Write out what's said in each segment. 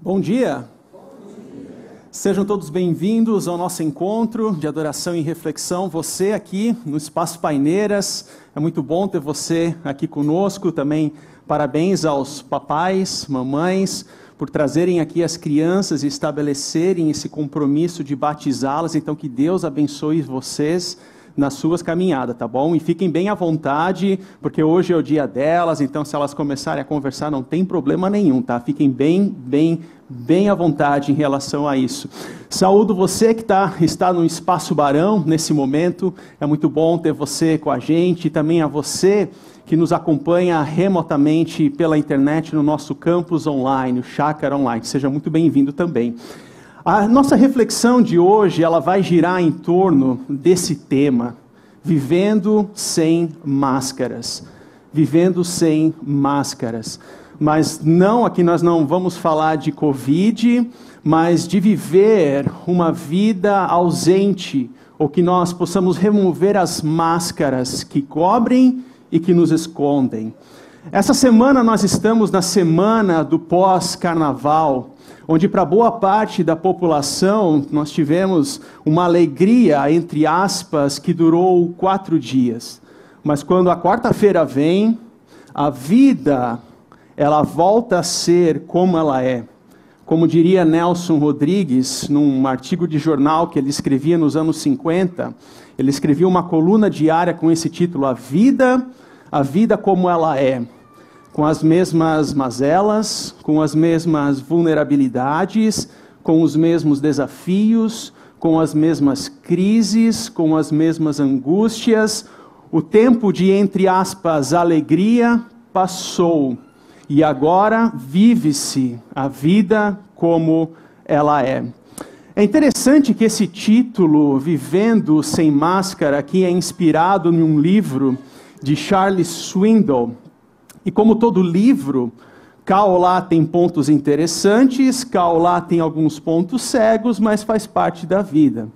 Bom dia. Sejam todos bem-vindos ao nosso encontro de adoração e reflexão. Você aqui no Espaço Paineiras, é muito bom ter você aqui conosco. Também parabéns aos papais, mamães, por trazerem aqui as crianças e estabelecerem esse compromisso de batizá-las. Então, que Deus abençoe vocês nas suas caminhadas, tá bom? E fiquem bem à vontade, porque hoje é o dia delas, então se elas começarem a conversar, não tem problema nenhum, tá? Fiquem bem, bem, bem à vontade em relação a isso. Saúdo você que tá, está no Espaço Barão nesse momento, é muito bom ter você com a gente, e também a você que nos acompanha remotamente pela internet no nosso campus online, o Chácara Online. Seja muito bem-vindo também. A nossa reflexão de hoje, ela vai girar em torno desse tema, vivendo sem máscaras. Vivendo sem máscaras. Mas não, aqui nós não vamos falar de Covid, mas de viver uma vida ausente, ou que nós possamos remover as máscaras que cobrem e que nos escondem. Essa semana nós estamos na semana do pós-carnaval, onde para boa parte da população nós tivemos uma alegria, entre aspas, que durou quatro dias. Mas quando a quarta-feira vem, a vida, ela volta a ser como ela é. Como diria Nelson Rodrigues, num artigo de jornal que ele escrevia nos anos 50, ele escrevia uma coluna diária com esse título: A Vida, a Vida como ela é com as mesmas mazelas, com as mesmas vulnerabilidades, com os mesmos desafios, com as mesmas crises, com as mesmas angústias. O tempo de, entre aspas, alegria passou e agora vive-se a vida como ela é. É interessante que esse título, Vivendo Sem Máscara, aqui é inspirado num livro de Charles Swindoll, e como todo livro, Kaolá tem pontos interessantes, Kaolá tem alguns pontos cegos, mas faz parte da vida.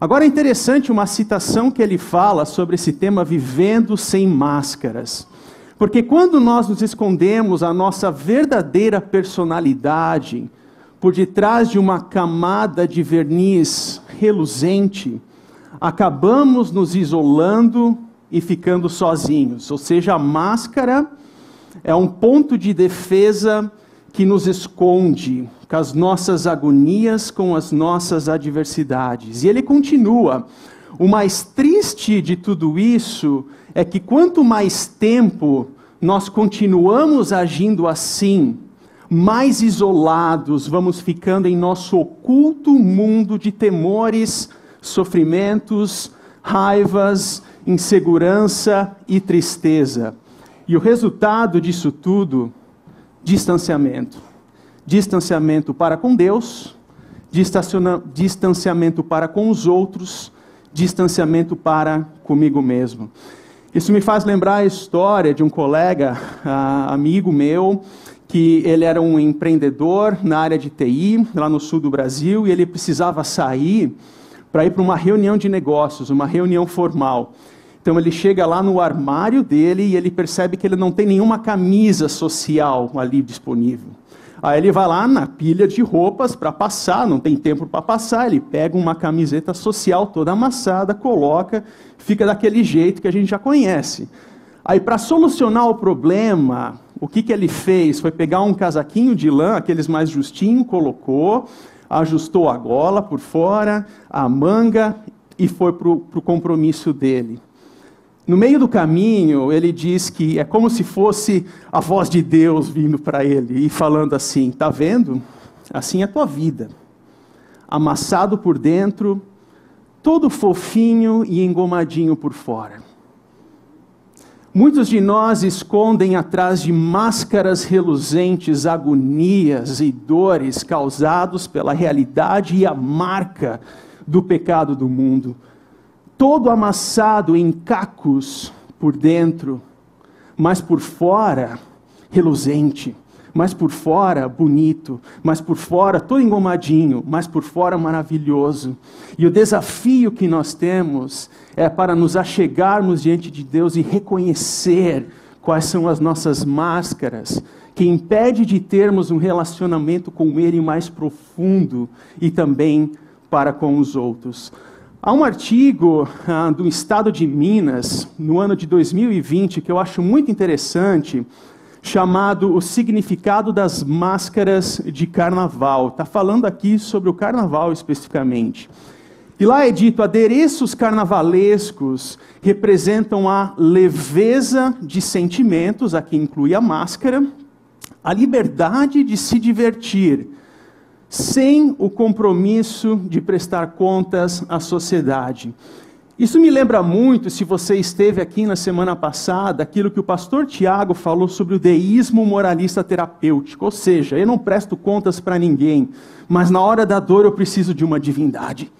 Agora é interessante uma citação que ele fala sobre esse tema vivendo sem máscaras. Porque quando nós nos escondemos a nossa verdadeira personalidade por detrás de uma camada de verniz reluzente, acabamos nos isolando e ficando sozinhos. Ou seja, a máscara é um ponto de defesa que nos esconde com as nossas agonias, com as nossas adversidades. E ele continua: o mais triste de tudo isso é que quanto mais tempo nós continuamos agindo assim, mais isolados vamos ficando em nosso oculto mundo de temores, sofrimentos, raivas, insegurança e tristeza. E o resultado disso tudo, distanciamento. Distanciamento para com Deus, distanciamento para com os outros, distanciamento para comigo mesmo. Isso me faz lembrar a história de um colega, uh, amigo meu, que ele era um empreendedor na área de TI, lá no sul do Brasil, e ele precisava sair para ir para uma reunião de negócios, uma reunião formal. Então ele chega lá no armário dele e ele percebe que ele não tem nenhuma camisa social ali disponível. Aí ele vai lá na pilha de roupas para passar, não tem tempo para passar, ele pega uma camiseta social toda amassada, coloca, fica daquele jeito que a gente já conhece. Aí para solucionar o problema, o que, que ele fez? Foi pegar um casaquinho de lã, aqueles mais justinho, colocou, ajustou a gola por fora, a manga e foi para o compromisso dele. No meio do caminho, ele diz que é como se fosse a voz de Deus vindo para ele e falando assim: "Tá vendo? Assim é a tua vida. Amassado por dentro, todo fofinho e engomadinho por fora." Muitos de nós escondem atrás de máscaras reluzentes agonias e dores causados pela realidade e a marca do pecado do mundo todo amassado em cacos por dentro, mas por fora reluzente, mas por fora bonito, mas por fora todo engomadinho, mas por fora maravilhoso. E o desafio que nós temos é para nos achegarmos diante de Deus e reconhecer quais são as nossas máscaras que impede de termos um relacionamento com Ele mais profundo e também para com os outros. Há um artigo ah, do Estado de Minas, no ano de 2020, que eu acho muito interessante, chamado O Significado das Máscaras de Carnaval. Está falando aqui sobre o carnaval especificamente. E lá é dito: adereços carnavalescos representam a leveza de sentimentos, aqui inclui a máscara, a liberdade de se divertir, sem o compromisso de prestar contas à sociedade. Isso me lembra muito, se você esteve aqui na semana passada, aquilo que o pastor Tiago falou sobre o deísmo moralista terapêutico. Ou seja, eu não presto contas para ninguém, mas na hora da dor eu preciso de uma divindade.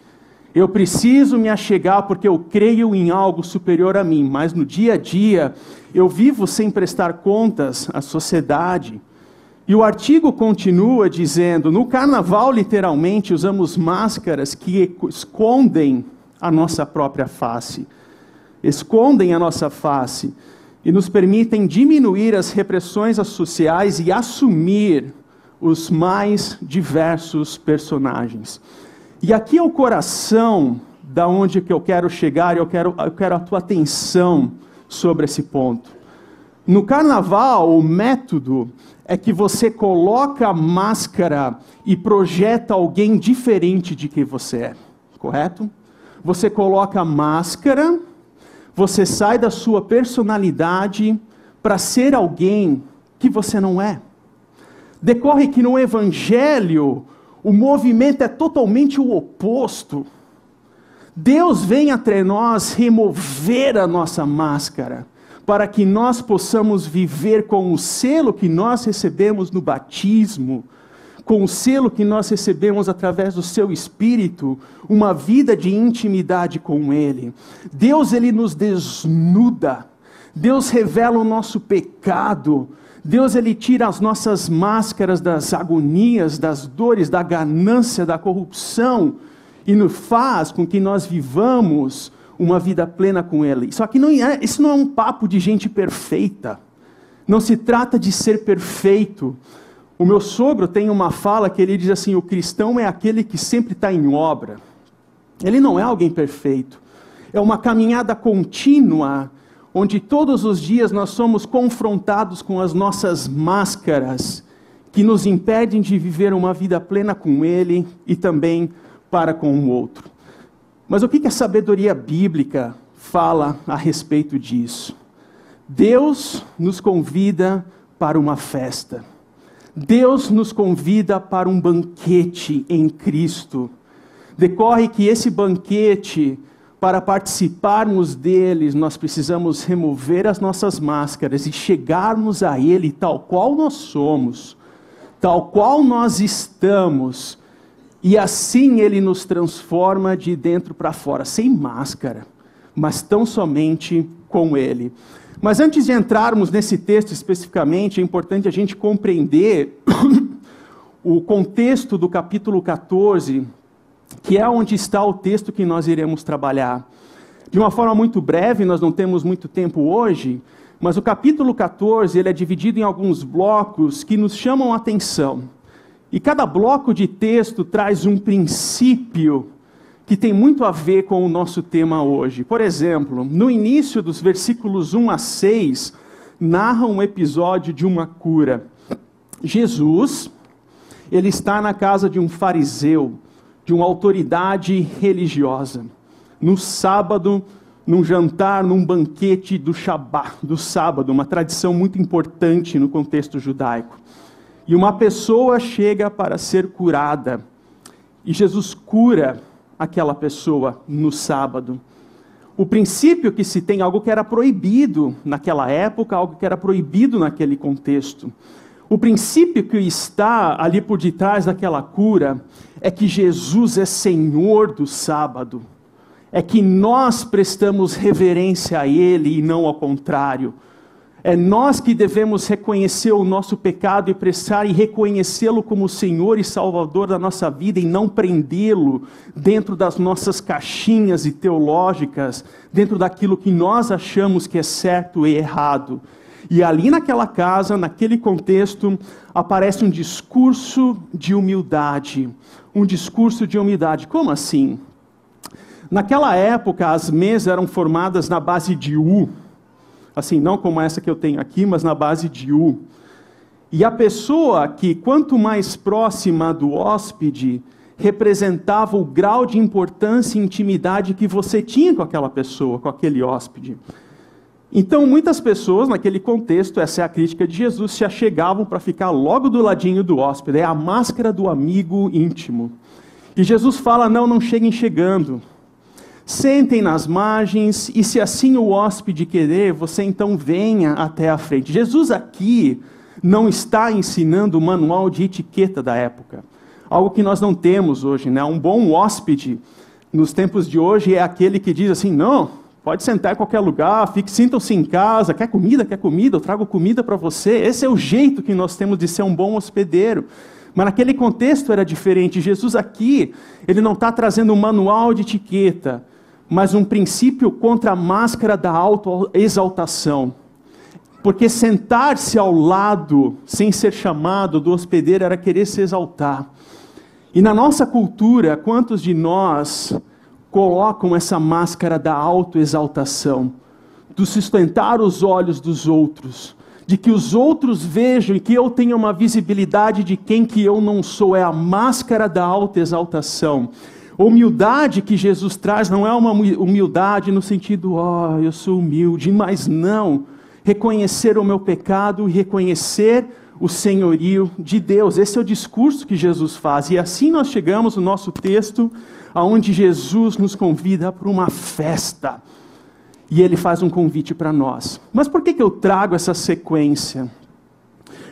Eu preciso me achegar porque eu creio em algo superior a mim, mas no dia a dia eu vivo sem prestar contas à sociedade. E o artigo continua dizendo: no carnaval, literalmente, usamos máscaras que escondem a nossa própria face, escondem a nossa face e nos permitem diminuir as repressões sociais e assumir os mais diversos personagens. E aqui é o coração da onde que eu quero chegar, eu quero, eu quero a tua atenção sobre esse ponto. No carnaval, o método é que você coloca a máscara e projeta alguém diferente de quem você é, correto? Você coloca a máscara, você sai da sua personalidade para ser alguém que você não é. Decorre que no Evangelho o movimento é totalmente o oposto. Deus vem até nós remover a nossa máscara, para que nós possamos viver com o selo que nós recebemos no batismo, com o selo que nós recebemos através do seu espírito, uma vida de intimidade com ele. Deus ele nos desnuda. Deus revela o nosso pecado. Deus ele tira as nossas máscaras das agonias, das dores, da ganância, da corrupção e nos faz com que nós vivamos uma vida plena com ele. Isso aqui não é, isso não é um papo de gente perfeita. Não se trata de ser perfeito. O meu sogro tem uma fala que ele diz assim: o cristão é aquele que sempre está em obra. Ele não é alguém perfeito. É uma caminhada contínua, onde todos os dias nós somos confrontados com as nossas máscaras, que nos impedem de viver uma vida plena com Ele e também para com o outro. Mas o que a sabedoria bíblica fala a respeito disso? Deus nos convida para uma festa. Deus nos convida para um banquete em Cristo. Decorre que esse banquete, para participarmos deles, nós precisamos remover as nossas máscaras e chegarmos a Ele tal qual nós somos, tal qual nós estamos, e assim Ele nos transforma de dentro para fora, sem máscara, mas tão somente com Ele. Mas antes de entrarmos nesse texto especificamente, é importante a gente compreender o contexto do capítulo 14, que é onde está o texto que nós iremos trabalhar. De uma forma muito breve, nós não temos muito tempo hoje, mas o capítulo 14 ele é dividido em alguns blocos que nos chamam a atenção. E cada bloco de texto traz um princípio que tem muito a ver com o nosso tema hoje. Por exemplo, no início dos versículos 1 a 6, narra um episódio de uma cura. Jesus, ele está na casa de um fariseu, de uma autoridade religiosa. No sábado, num jantar, num banquete do Shabat, do sábado, uma tradição muito importante no contexto judaico. E uma pessoa chega para ser curada. E Jesus cura aquela pessoa no sábado. O princípio que se tem, algo que era proibido naquela época, algo que era proibido naquele contexto. O princípio que está ali por detrás daquela cura é que Jesus é Senhor do sábado. É que nós prestamos reverência a Ele e não ao contrário. É nós que devemos reconhecer o nosso pecado e prestar e reconhecê-lo como Senhor e Salvador da nossa vida e não prendê-lo dentro das nossas caixinhas e teológicas, dentro daquilo que nós achamos que é certo e errado. E ali naquela casa, naquele contexto, aparece um discurso de humildade. Um discurso de humildade. Como assim? Naquela época, as mesas eram formadas na base de U. Assim, não como essa que eu tenho aqui, mas na base de U. E a pessoa que, quanto mais próxima do hóspede, representava o grau de importância e intimidade que você tinha com aquela pessoa, com aquele hóspede. Então, muitas pessoas, naquele contexto, essa é a crítica de Jesus, se achegavam para ficar logo do ladinho do hóspede. É a máscara do amigo íntimo. E Jesus fala: não, não cheguem chegando. Sentem nas margens, e se assim o hóspede querer, você então venha até a frente. Jesus aqui não está ensinando o manual de etiqueta da época. Algo que nós não temos hoje, né? Um bom hóspede nos tempos de hoje é aquele que diz assim: não, Pode sentar em qualquer lugar, sintam-se em casa. Quer comida? Quer comida? Eu trago comida para você. Esse é o jeito que nós temos de ser um bom hospedeiro. Mas naquele contexto era diferente. Jesus aqui, ele não está trazendo um manual de etiqueta, mas um princípio contra a máscara da autoexaltação. Porque sentar-se ao lado, sem ser chamado do hospedeiro, era querer se exaltar. E na nossa cultura, quantos de nós colocam essa máscara da autoexaltação, do sustentar os olhos dos outros, de que os outros vejam e que eu tenha uma visibilidade de quem que eu não sou, é a máscara da autoexaltação. Humildade que Jesus traz não é uma humildade no sentido, ó, oh, eu sou humilde, mas não. Reconhecer o meu pecado e reconhecer o senhorio de Deus. Esse é o discurso que Jesus faz. E assim nós chegamos no nosso texto aonde Jesus nos convida para uma festa. E ele faz um convite para nós. Mas por que, que eu trago essa sequência?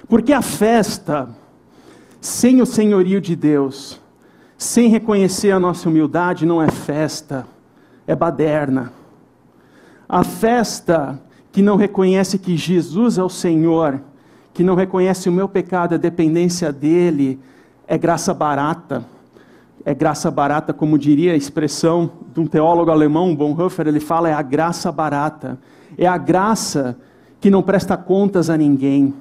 Porque a festa, sem o senhorio de Deus, sem reconhecer a nossa humildade, não é festa, é baderna. A festa que não reconhece que Jesus é o Senhor, que não reconhece o meu pecado, a dependência dele, é graça barata é graça barata, como diria a expressão de um teólogo alemão, Bonhoeffer, ele fala é a graça barata. É a graça que não presta contas a ninguém.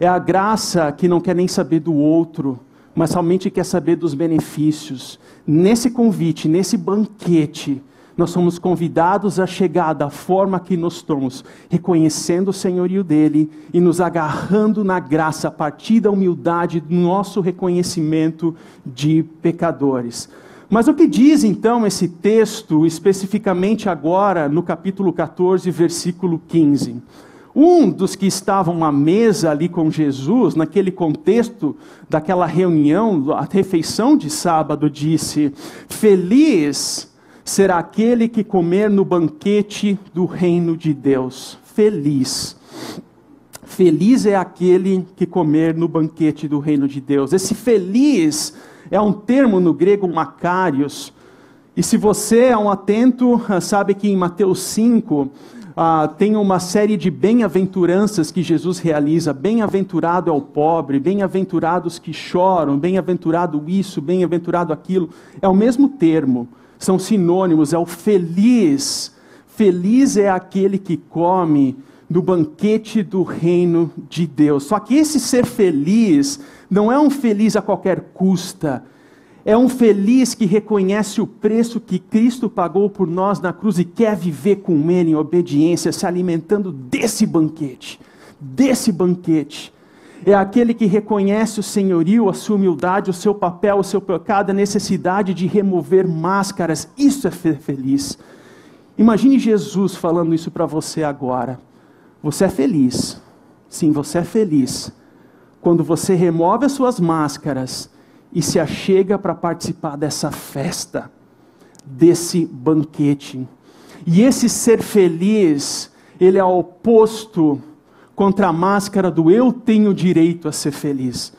É a graça que não quer nem saber do outro, mas somente quer saber dos benefícios. Nesse convite, nesse banquete, nós somos convidados a chegar da forma que nós estamos, reconhecendo o senhorio dele e nos agarrando na graça a partir da humildade do nosso reconhecimento de pecadores. Mas o que diz então esse texto, especificamente agora no capítulo 14, versículo 15? Um dos que estavam à mesa ali com Jesus, naquele contexto daquela reunião, a refeição de sábado, disse: Feliz será aquele que comer no banquete do reino de Deus. Feliz. Feliz é aquele que comer no banquete do reino de Deus. Esse feliz é um termo no grego macarios. E se você é um atento, sabe que em Mateus 5 ah, tem uma série de bem-aventuranças que Jesus realiza. Bem-aventurado é o pobre, bem-aventurados que choram, bem-aventurado isso, bem-aventurado aquilo. É o mesmo termo são sinônimos, é o feliz. Feliz é aquele que come do banquete do reino de Deus. Só que esse ser feliz não é um feliz a qualquer custa. É um feliz que reconhece o preço que Cristo pagou por nós na cruz e quer viver com Ele em obediência, se alimentando desse banquete. Desse banquete é aquele que reconhece o senhorio, a sua humildade, o seu papel, o seu pecado, a necessidade de remover máscaras. Isso é ser feliz. Imagine Jesus falando isso para você agora. Você é feliz. Sim, você é feliz. Quando você remove as suas máscaras e se achega para participar dessa festa, desse banquete. E esse ser feliz, ele é oposto contra a máscara do eu tenho direito a ser feliz.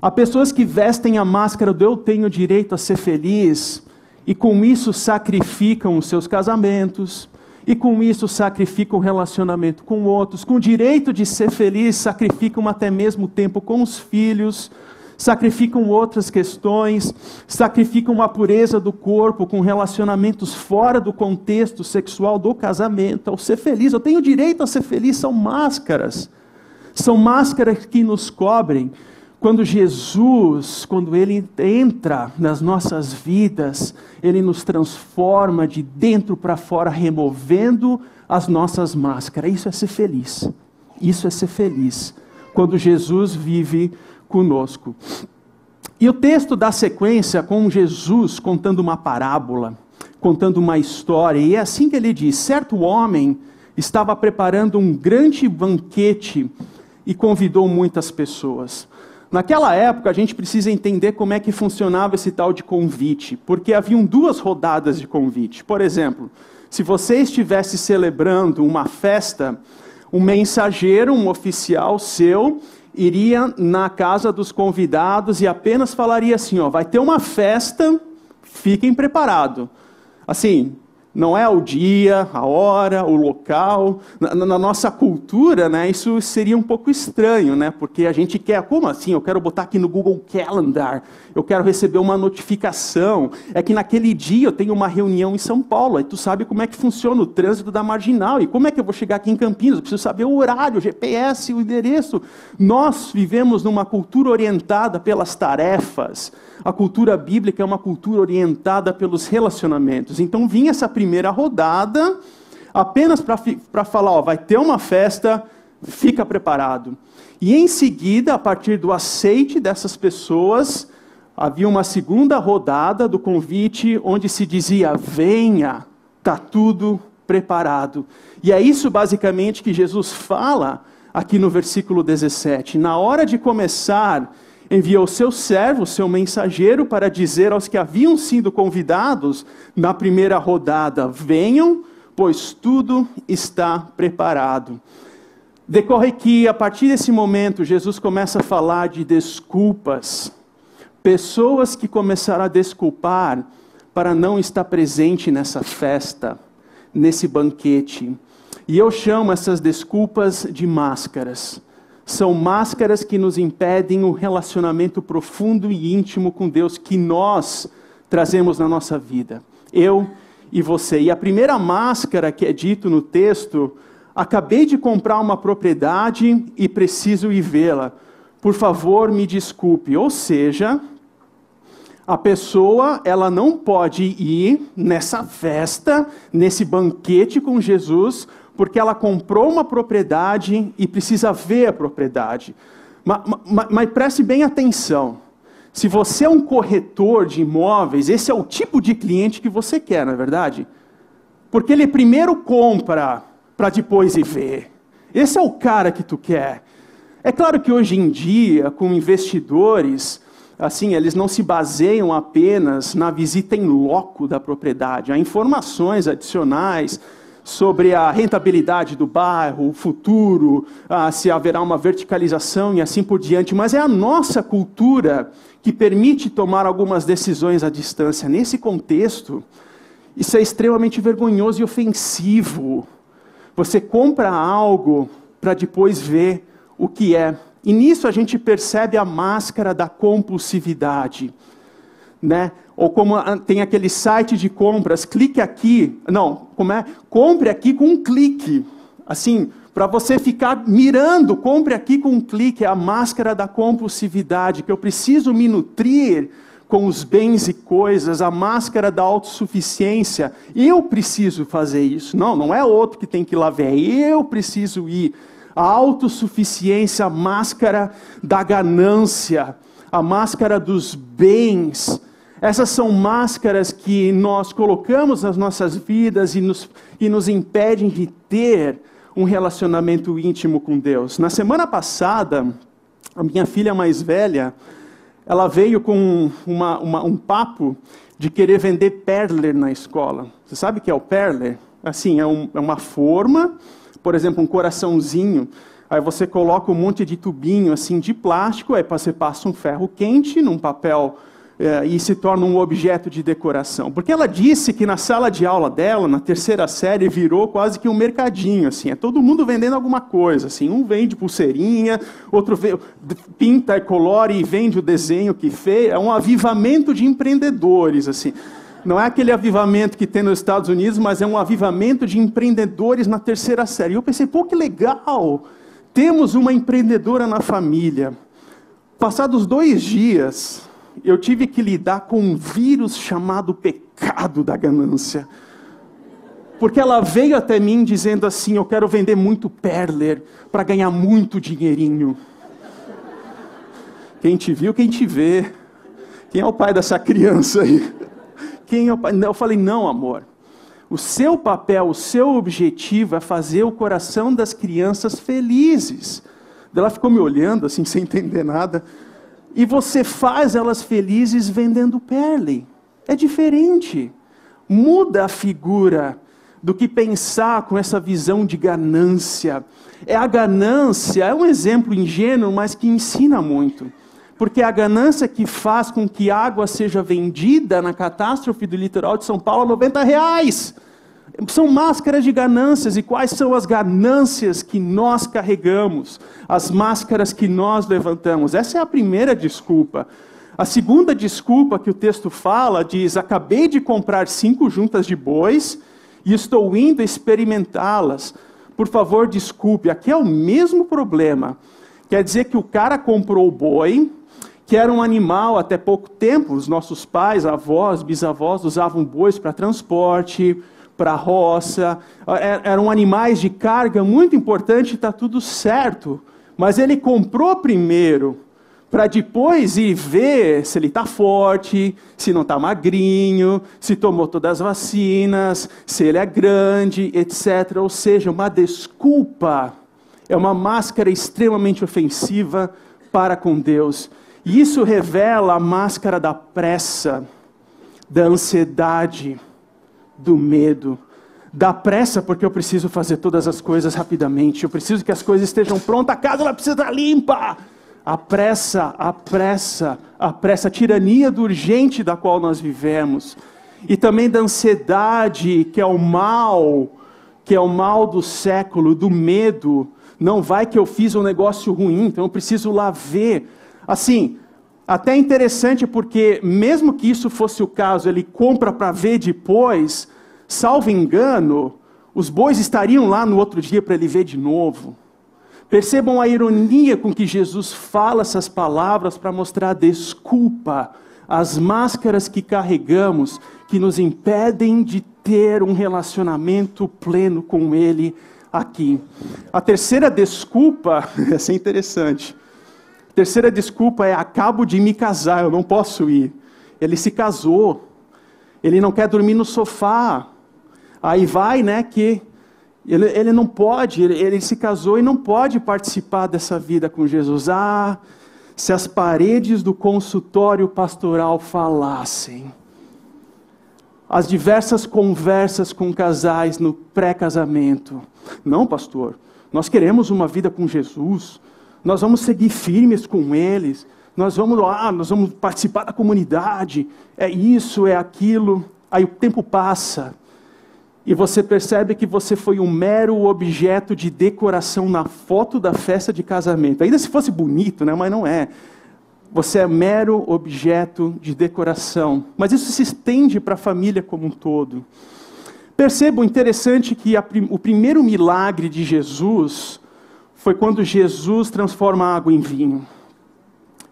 Há pessoas que vestem a máscara do eu tenho direito a ser feliz e com isso sacrificam os seus casamentos, e com isso sacrificam o relacionamento com outros, com o direito de ser feliz, sacrificam até mesmo tempo com os filhos, sacrificam outras questões, sacrificam a pureza do corpo com relacionamentos fora do contexto sexual do casamento, ao ser feliz. Eu tenho direito a ser feliz, são máscaras. São máscaras que nos cobrem quando Jesus, quando Ele entra nas nossas vidas, Ele nos transforma de dentro para fora, removendo as nossas máscaras. Isso é ser feliz. Isso é ser feliz. Quando Jesus vive conosco. E o texto dá sequência com Jesus contando uma parábola, contando uma história. E é assim que ele diz: certo homem estava preparando um grande banquete e convidou muitas pessoas. Naquela época, a gente precisa entender como é que funcionava esse tal de convite, porque haviam duas rodadas de convite. Por exemplo, se você estivesse celebrando uma festa, um mensageiro, um oficial seu, iria na casa dos convidados e apenas falaria assim: ó, vai ter uma festa, fiquem preparados. Assim, não é o dia, a hora, o local. Na, na, nossa cultura, né, isso seria um pouco estranho, né, porque a gente quer, como assim? Eu quero botar aqui no Google Calendar, eu quero receber uma notificação. É que naquele dia eu tenho uma reunião em São Paulo, aí tu sabe como é que funciona o trânsito da marginal, e como é que eu vou chegar aqui em Campinas? Eu preciso saber o horário, o GPS, o endereço. Nós vivemos numa cultura orientada pelas tarefas a cultura bíblica é uma cultura orientada pelos relacionamentos. Então vinha essa primeira rodada apenas para falar, ó, vai ter uma festa, fica preparado. E em seguida, a partir do aceite dessas pessoas, havia uma segunda rodada do convite onde se dizia: venha, está tudo preparado. E é isso basicamente que Jesus fala aqui no versículo 17. Na hora de começar enviou seu servo, seu mensageiro, para dizer aos que haviam sido convidados na primeira rodada: venham, pois tudo está preparado. Decorre que, a partir desse momento, Jesus começa a falar de desculpas. Pessoas que começaram a desculpar para não estar presente nessa festa, nesse banquete. E eu chamo essas desculpas de máscaras são máscaras que nos impedem o relacionamento profundo e íntimo com Deus que nós trazemos na nossa vida. Eu e você. E a primeira máscara que é dito no texto, acabei de comprar uma propriedade e preciso ir vê-la. Por favor, me desculpe. Ou seja, a pessoa, ela não pode ir nessa festa, nesse banquete com Jesus, porque ela comprou uma propriedade e precisa ver a propriedade. Mas, mas, mas, preste bem atenção. Se você é um corretor de imóveis, esse é o tipo de cliente que você quer, não é verdade? Porque ele primeiro compra para depois ir ver. Esse é o cara que tu quer. É claro que hoje em dia, com investidores, assim, eles não se baseiam apenas na visita em loco da propriedade. Há informações adicionais sobre a rentabilidade do bairro, o futuro, ah, se haverá uma verticalização e assim por diante, mas é a nossa cultura que permite tomar algumas decisões à distância. Nesse contexto, isso é extremamente vergonhoso e ofensivo. Você compra algo para depois ver o que é. E nisso a gente percebe a máscara da compulsividade né? Ou como tem aquele site de compras, clique aqui, não, como é? Compre aqui com um clique. Assim, para você ficar mirando, compre aqui com um clique, é a máscara da compulsividade, que eu preciso me nutrir com os bens e coisas, a máscara da autossuficiência. Eu preciso fazer isso. Não, não é outro que tem que ir lá ver, eu preciso ir. A autossuficiência, a máscara da ganância, a máscara dos bens, essas são máscaras que nós colocamos nas nossas vidas e nos, e nos impedem de ter um relacionamento íntimo com Deus. Na semana passada, a minha filha mais velha, ela veio com uma, uma, um papo de querer vender perler na escola. Você sabe o que é o perler? Assim, é, um, é uma forma, por exemplo, um coraçãozinho. Aí você coloca um monte de tubinho assim de plástico, aí você passa um ferro quente num papel é, e se torna um objeto de decoração. Porque ela disse que na sala de aula dela, na terceira série, virou quase que um mercadinho, assim, é todo mundo vendendo alguma coisa, assim, um vende pulseirinha, outro vê, pinta e colore e vende o desenho que fez, é um avivamento de empreendedores, assim. Não é aquele avivamento que tem nos Estados Unidos, mas é um avivamento de empreendedores na terceira série. E eu pensei, pô, que legal! temos uma empreendedora na família. Passados dois dias, eu tive que lidar com um vírus chamado pecado da ganância. Porque ela veio até mim dizendo assim: Eu quero vender muito Perler para ganhar muito dinheirinho. Quem te viu, quem te vê. Quem é o pai dessa criança aí? Quem é o pai? Eu falei: Não, amor. O seu papel, o seu objetivo é fazer o coração das crianças felizes. Ela ficou me olhando assim, sem entender nada. E você faz elas felizes vendendo perle. É diferente. Muda a figura do que pensar com essa visão de ganância. É a ganância, é um exemplo ingênuo, mas que ensina muito. Porque é a ganância que faz com que água seja vendida na catástrofe do litoral de São Paulo a 90 reais. São máscaras de ganâncias, e quais são as ganâncias que nós carregamos, as máscaras que nós levantamos? Essa é a primeira desculpa. A segunda desculpa que o texto fala diz: Acabei de comprar cinco juntas de bois e estou indo experimentá-las. Por favor, desculpe. Aqui é o mesmo problema. Quer dizer que o cara comprou o boi, que era um animal até pouco tempo, os nossos pais, avós, bisavós usavam bois para transporte para a roça, é, eram animais de carga muito importante, está tudo certo. Mas ele comprou primeiro, para depois ir ver se ele está forte, se não está magrinho, se tomou todas as vacinas, se ele é grande, etc. Ou seja, uma desculpa, é uma máscara extremamente ofensiva para com Deus. E isso revela a máscara da pressa, da ansiedade, do medo, da pressa, porque eu preciso fazer todas as coisas rapidamente, eu preciso que as coisas estejam prontas, a casa ela precisa estar limpa. A pressa, a pressa, a pressa, a tirania do urgente da qual nós vivemos, e também da ansiedade, que é o mal, que é o mal do século, do medo. Não vai que eu fiz um negócio ruim, então eu preciso lá ver. Assim, até interessante porque, mesmo que isso fosse o caso, ele compra para ver depois, salvo engano, os bois estariam lá no outro dia para ele ver de novo. Percebam a ironia com que Jesus fala essas palavras para mostrar desculpa, as máscaras que carregamos, que nos impedem de ter um relacionamento pleno com Ele aqui. A terceira desculpa, essa é interessante. Terceira desculpa é: acabo de me casar, eu não posso ir. Ele se casou, ele não quer dormir no sofá. Aí vai, né, que ele, ele não pode, ele, ele se casou e não pode participar dessa vida com Jesus. Ah, se as paredes do consultório pastoral falassem, as diversas conversas com casais no pré-casamento. Não, pastor, nós queremos uma vida com Jesus, nós vamos seguir firmes com eles, nós vamos lá, nós vamos participar da comunidade, é isso, é aquilo. Aí o tempo passa e você percebe que você foi um mero objeto de decoração na foto da festa de casamento. Ainda se fosse bonito, né? mas não é. Você é mero objeto de decoração. Mas isso se estende para a família como um todo. Percebam interessante que a, o primeiro milagre de Jesus foi quando Jesus transforma a água em vinho,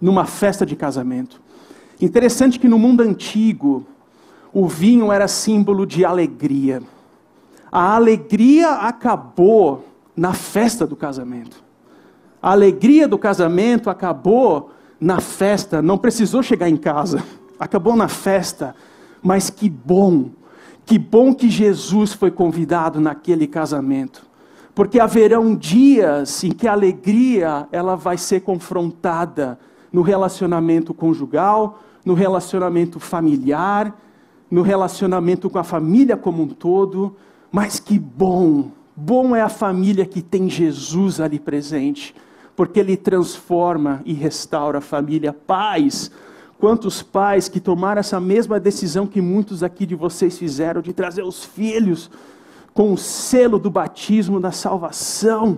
numa festa de casamento. Interessante que no mundo antigo, o vinho era símbolo de alegria. A alegria acabou na festa do casamento. A alegria do casamento acabou na festa, não precisou chegar em casa, acabou na festa. Mas que bom, que bom que Jesus foi convidado naquele casamento porque haverão dias em que a alegria ela vai ser confrontada no relacionamento conjugal, no relacionamento familiar, no relacionamento com a família como um todo, mas que bom, bom é a família que tem Jesus ali presente, porque ele transforma e restaura a família. Pais, quantos pais que tomaram essa mesma decisão que muitos aqui de vocês fizeram de trazer os filhos com o selo do batismo da salvação.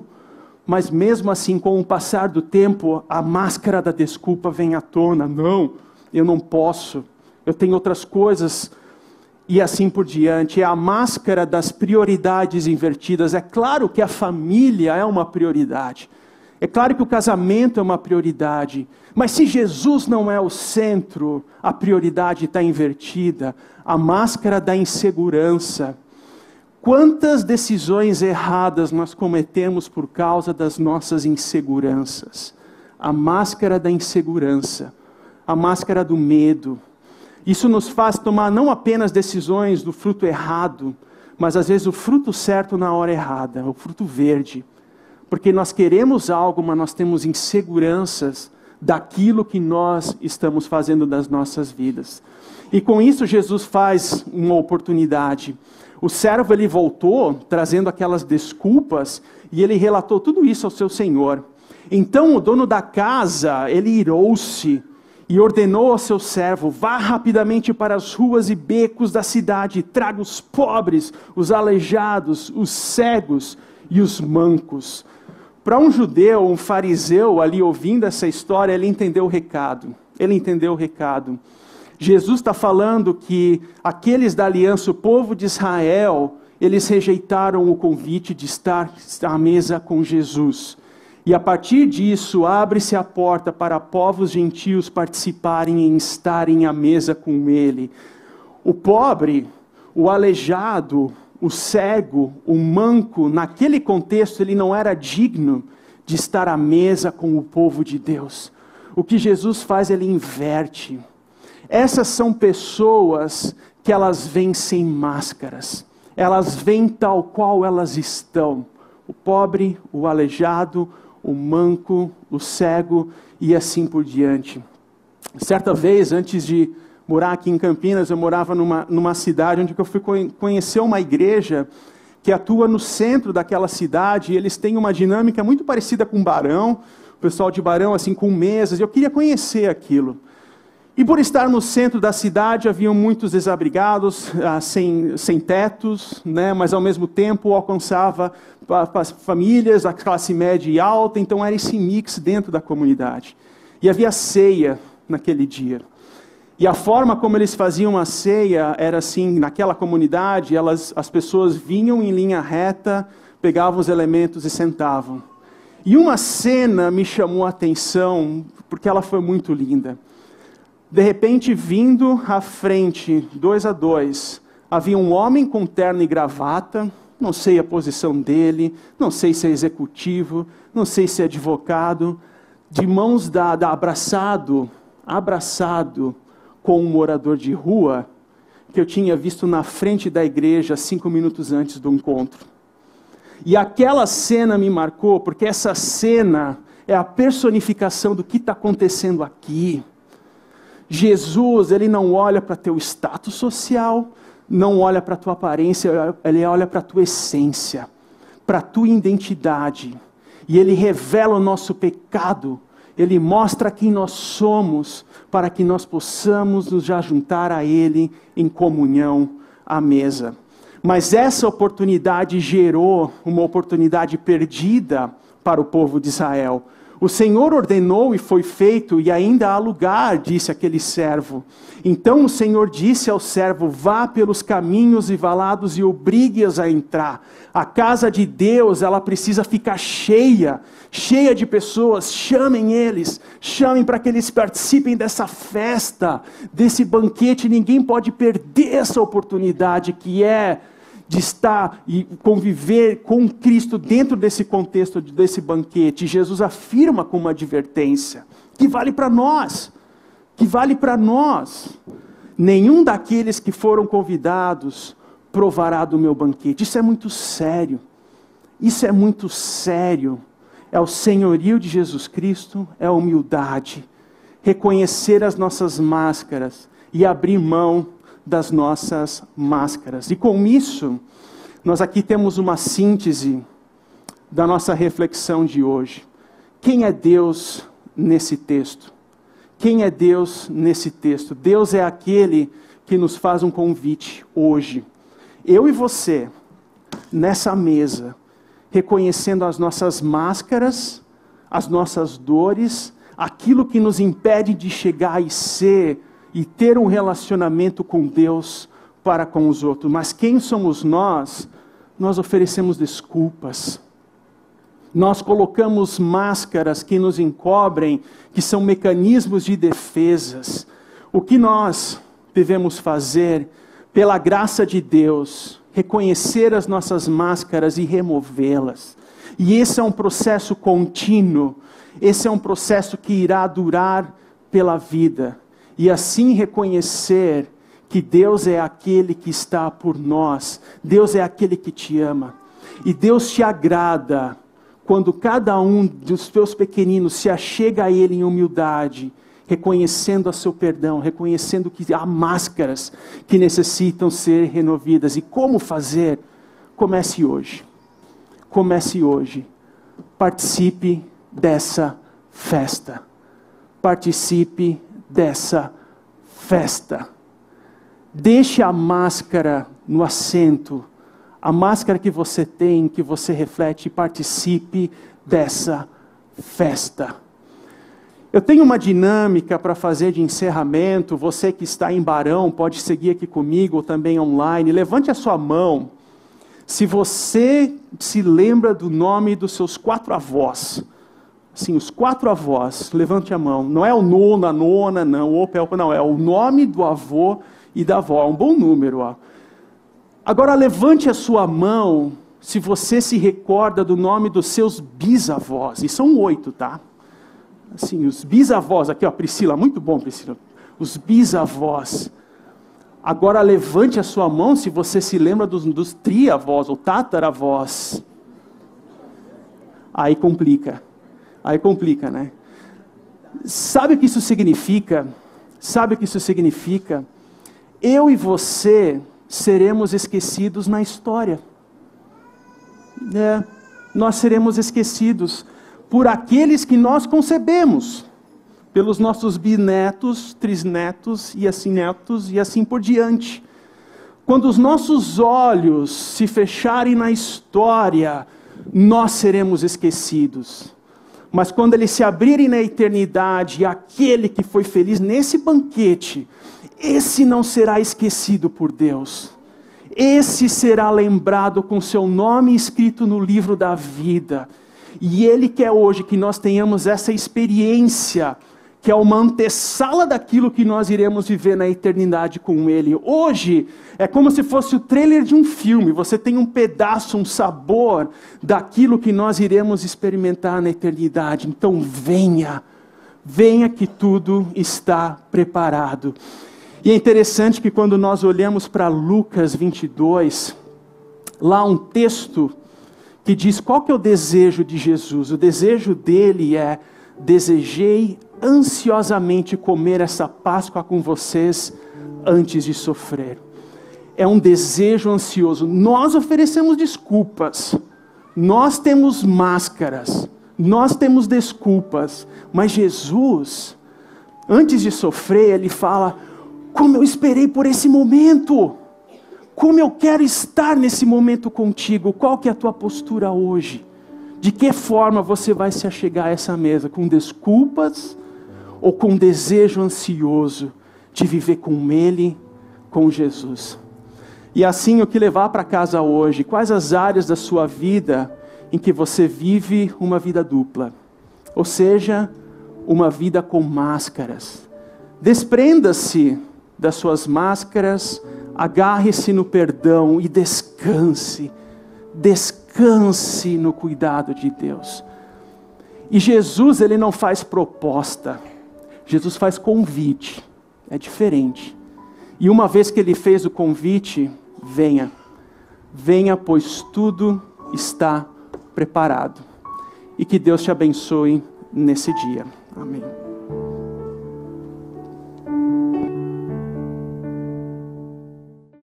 Mas mesmo assim, com o passar do tempo, a máscara da desculpa vem à tona. Não, eu não posso, eu tenho outras coisas. E assim por diante. É a máscara das prioridades invertidas. É claro que a família é uma prioridade. É claro que o casamento é uma prioridade, mas se Jesus não é o centro, a prioridade está invertida. A máscara da insegurança. Quantas decisões erradas nós cometemos por causa das nossas inseguranças? A máscara da insegurança, a máscara do medo. Isso nos faz tomar não apenas decisões do fruto errado, mas às vezes o fruto certo na hora errada, o fruto verde porque nós queremos algo, mas nós temos inseguranças daquilo que nós estamos fazendo das nossas vidas. E com isso Jesus faz uma oportunidade. O servo ele voltou trazendo aquelas desculpas e ele relatou tudo isso ao seu senhor. Então o dono da casa, ele irou-se e ordenou ao seu servo: vá rapidamente para as ruas e becos da cidade, traga os pobres, os aleijados, os cegos e os mancos. Para um judeu, um fariseu ali ouvindo essa história, ele entendeu o recado. Ele entendeu o recado. Jesus está falando que aqueles da aliança, o povo de Israel, eles rejeitaram o convite de estar à mesa com Jesus. E a partir disso, abre-se a porta para povos gentios participarem e estarem à mesa com ele. O pobre, o aleijado, o cego, o manco, naquele contexto, ele não era digno de estar à mesa com o povo de Deus. O que Jesus faz, ele inverte. Essas são pessoas que elas vêm sem máscaras, elas vêm tal qual elas estão: o pobre, o aleijado, o manco, o cego e assim por diante. Certa vez, antes de morar aqui em Campinas, eu morava numa, numa cidade onde eu fui conhecer uma igreja que atua no centro daquela cidade, e eles têm uma dinâmica muito parecida com Barão, o pessoal de Barão, assim, com mesas, eu queria conhecer aquilo. E por estar no centro da cidade, haviam muitos desabrigados, ah, sem, sem tetos, né, mas ao mesmo tempo alcançava as famílias, a classe média e alta, então era esse mix dentro da comunidade. E havia ceia naquele dia. E a forma como eles faziam a ceia era assim, naquela comunidade, elas, as pessoas vinham em linha reta, pegavam os elementos e sentavam. E uma cena me chamou a atenção, porque ela foi muito linda. De repente, vindo à frente, dois a dois, havia um homem com terno e gravata, não sei a posição dele, não sei se é executivo, não sei se é advogado, de mãos dadas, abraçado, abraçado, com um morador de rua que eu tinha visto na frente da igreja cinco minutos antes do encontro. E aquela cena me marcou, porque essa cena é a personificação do que está acontecendo aqui. Jesus, ele não olha para teu status social, não olha para tua aparência, ele olha para tua essência, para tua identidade. E ele revela o nosso pecado ele mostra quem nós somos, para que nós possamos nos juntar a Ele em comunhão à mesa. Mas essa oportunidade gerou uma oportunidade perdida para o povo de Israel. O Senhor ordenou e foi feito, e ainda há lugar, disse aquele servo. Então o Senhor disse ao servo: Vá pelos caminhos e valados e obrigue-os a entrar. A casa de Deus, ela precisa ficar cheia, cheia de pessoas. Chamem eles, chamem para que eles participem dessa festa, desse banquete. Ninguém pode perder essa oportunidade que é de estar e conviver com Cristo dentro desse contexto, desse banquete. Jesus afirma com uma advertência que vale para nós, que vale para nós. Nenhum daqueles que foram convidados provará do meu banquete. Isso é muito sério. Isso é muito sério. É o senhorio de Jesus Cristo, é a humildade, reconhecer as nossas máscaras e abrir mão das nossas máscaras. E com isso, nós aqui temos uma síntese da nossa reflexão de hoje. Quem é Deus nesse texto? Quem é Deus nesse texto? Deus é aquele que nos faz um convite hoje. Eu e você, nessa mesa, reconhecendo as nossas máscaras, as nossas dores, aquilo que nos impede de chegar e ser e ter um relacionamento com Deus para com os outros. Mas quem somos nós? Nós oferecemos desculpas. Nós colocamos máscaras que nos encobrem, que são mecanismos de defesas. O que nós devemos fazer, pela graça de Deus, reconhecer as nossas máscaras e removê-las. E esse é um processo contínuo, esse é um processo que irá durar pela vida. E assim reconhecer que Deus é aquele que está por nós, Deus é aquele que te ama. E Deus te agrada quando cada um dos teus pequeninos se achega a Ele em humildade, reconhecendo a seu perdão, reconhecendo que há máscaras que necessitam ser renovidas. E como fazer? Comece hoje. Comece hoje. Participe dessa festa. Participe dessa festa. Deixe a máscara no assento a máscara que você tem, que você reflete, participe dessa festa. Eu tenho uma dinâmica para fazer de encerramento. Você que está em Barão pode seguir aqui comigo ou também online. Levante a sua mão. Se você se lembra do nome dos seus quatro avós, sim, os quatro avós, levante a mão. Não é o nono, a nona, não, o opel, não, é o nome do avô e da avó. É um bom número, ó. Agora levante a sua mão se você se recorda do nome dos seus bisavós. E são oito, tá? Assim, os bisavós, aqui ó, Priscila, muito bom, Priscila. Os bisavós. Agora levante a sua mão se você se lembra dos, dos triavós ou tataravós. Aí complica. Aí complica, né? Sabe o que isso significa? Sabe o que isso significa? Eu e você seremos esquecidos na história. É, nós seremos esquecidos por aqueles que nós concebemos, pelos nossos bisnetos, trisnetos e assim netos e assim por diante. Quando os nossos olhos se fecharem na história, nós seremos esquecidos. Mas quando eles se abrirem na eternidade, aquele que foi feliz nesse banquete, esse não será esquecido por Deus. Esse será lembrado com seu nome escrito no livro da vida. E Ele quer hoje que nós tenhamos essa experiência, que é uma antessala daquilo que nós iremos viver na eternidade com Ele. Hoje é como se fosse o trailer de um filme, você tem um pedaço, um sabor daquilo que nós iremos experimentar na eternidade. Então venha, venha que tudo está preparado. E é interessante que quando nós olhamos para Lucas 22, lá um texto que diz qual que é o desejo de Jesus. O desejo dele é: desejei ansiosamente comer essa Páscoa com vocês antes de sofrer. É um desejo ansioso. Nós oferecemos desculpas, nós temos máscaras, nós temos desculpas, mas Jesus, antes de sofrer, ele fala: como eu esperei por esse momento. Como eu quero estar nesse momento contigo. Qual que é a tua postura hoje? De que forma você vai se achegar a essa mesa? Com desculpas ou com desejo ansioso de viver com Ele, com Jesus? E assim o que levar para casa hoje? Quais as áreas da sua vida em que você vive uma vida dupla? Ou seja, uma vida com máscaras. Desprenda-se das suas máscaras, agarre-se no perdão e descanse. Descanse no cuidado de Deus. E Jesus, ele não faz proposta. Jesus faz convite. É diferente. E uma vez que ele fez o convite, venha. Venha, pois tudo está preparado. E que Deus te abençoe nesse dia. Amém.